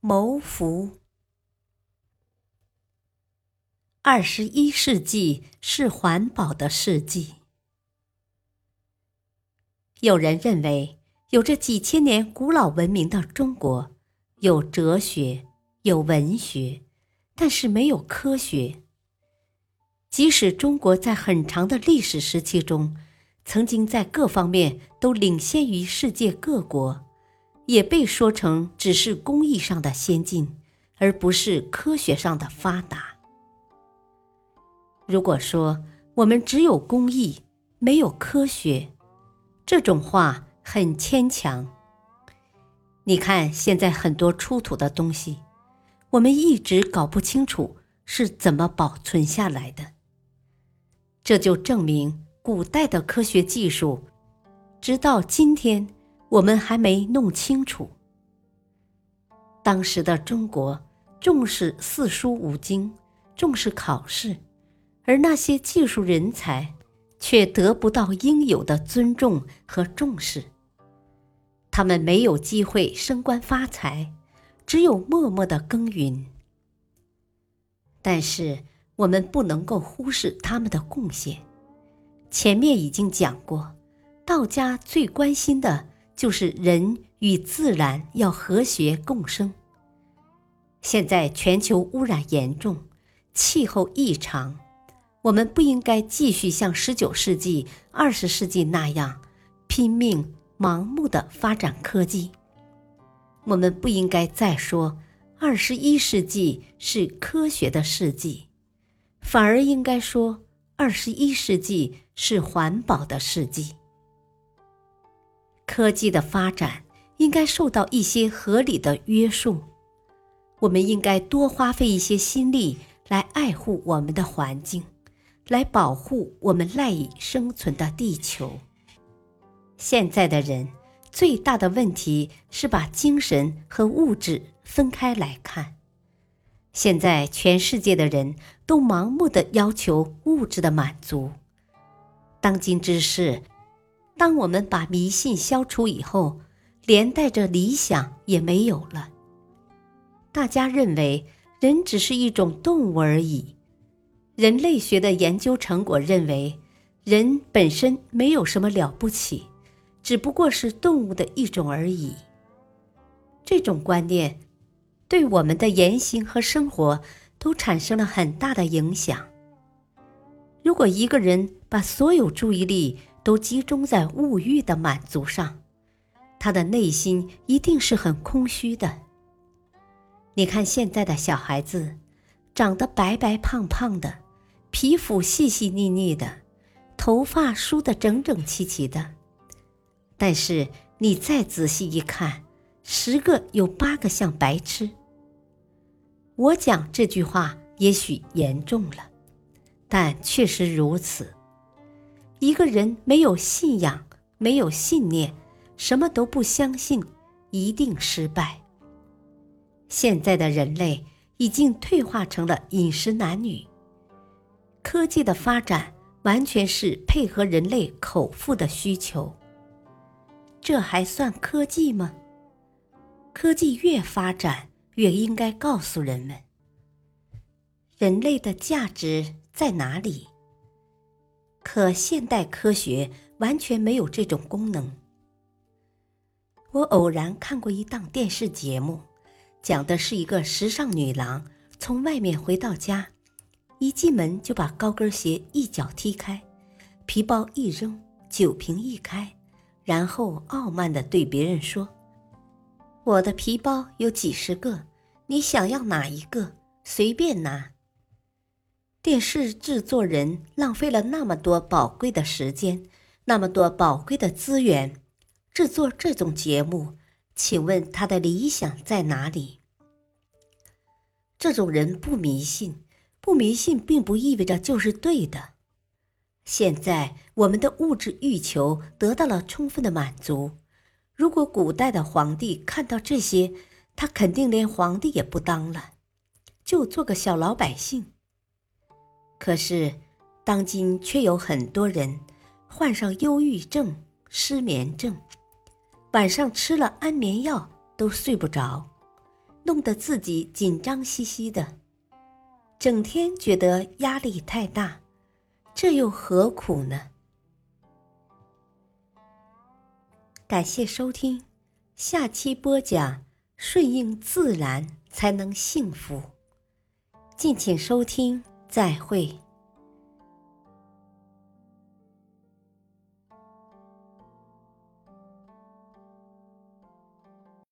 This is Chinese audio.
谋福。二十一世纪是环保的世纪。有人认为，有着几千年古老文明的中国，有哲学，有文学，但是没有科学。即使中国在很长的历史时期中，曾经在各方面都领先于世界各国。也被说成只是工艺上的先进，而不是科学上的发达。如果说我们只有工艺没有科学，这种话很牵强。你看现在很多出土的东西，我们一直搞不清楚是怎么保存下来的。这就证明古代的科学技术，直到今天。我们还没弄清楚，当时的中国重视四书五经，重视考试，而那些技术人才却得不到应有的尊重和重视。他们没有机会升官发财，只有默默的耕耘。但是我们不能够忽视他们的贡献。前面已经讲过，道家最关心的。就是人与自然要和谐共生。现在全球污染严重，气候异常，我们不应该继续像十九世纪、二十世纪那样拼命、盲目的发展科技。我们不应该再说二十一世纪是科学的世纪，反而应该说二十一世纪是环保的世纪。科技的发展应该受到一些合理的约束，我们应该多花费一些心力来爱护我们的环境，来保护我们赖以生存的地球。现在的人最大的问题是把精神和物质分开来看。现在全世界的人都盲目的要求物质的满足，当今之事。当我们把迷信消除以后，连带着理想也没有了。大家认为人只是一种动物而已。人类学的研究成果认为，人本身没有什么了不起，只不过是动物的一种而已。这种观念对我们的言行和生活都产生了很大的影响。如果一个人把所有注意力，都集中在物欲的满足上，他的内心一定是很空虚的。你看现在的小孩子，长得白白胖胖的，皮肤细细腻腻的，头发梳得整整齐齐的，但是你再仔细一看，十个有八个像白痴。我讲这句话也许严重了，但确实如此。一个人没有信仰，没有信念，什么都不相信，一定失败。现在的人类已经退化成了饮食男女，科技的发展完全是配合人类口腹的需求。这还算科技吗？科技越发展，越应该告诉人们，人类的价值在哪里。可现代科学完全没有这种功能。我偶然看过一档电视节目，讲的是一个时尚女郎从外面回到家，一进门就把高跟鞋一脚踢开，皮包一扔，酒瓶一开，然后傲慢地对别人说：“我的皮包有几十个，你想要哪一个，随便拿。”电视制作人浪费了那么多宝贵的时间，那么多宝贵的资源，制作这种节目，请问他的理想在哪里？这种人不迷信，不迷信并不意味着就是对的。现在我们的物质欲求得到了充分的满足。如果古代的皇帝看到这些，他肯定连皇帝也不当了，就做个小老百姓。可是，当今却有很多人患上忧郁症、失眠症，晚上吃了安眠药都睡不着，弄得自己紧张兮兮的，整天觉得压力太大，这又何苦呢？感谢收听，下期播讲：顺应自然才能幸福。敬请收听，再会。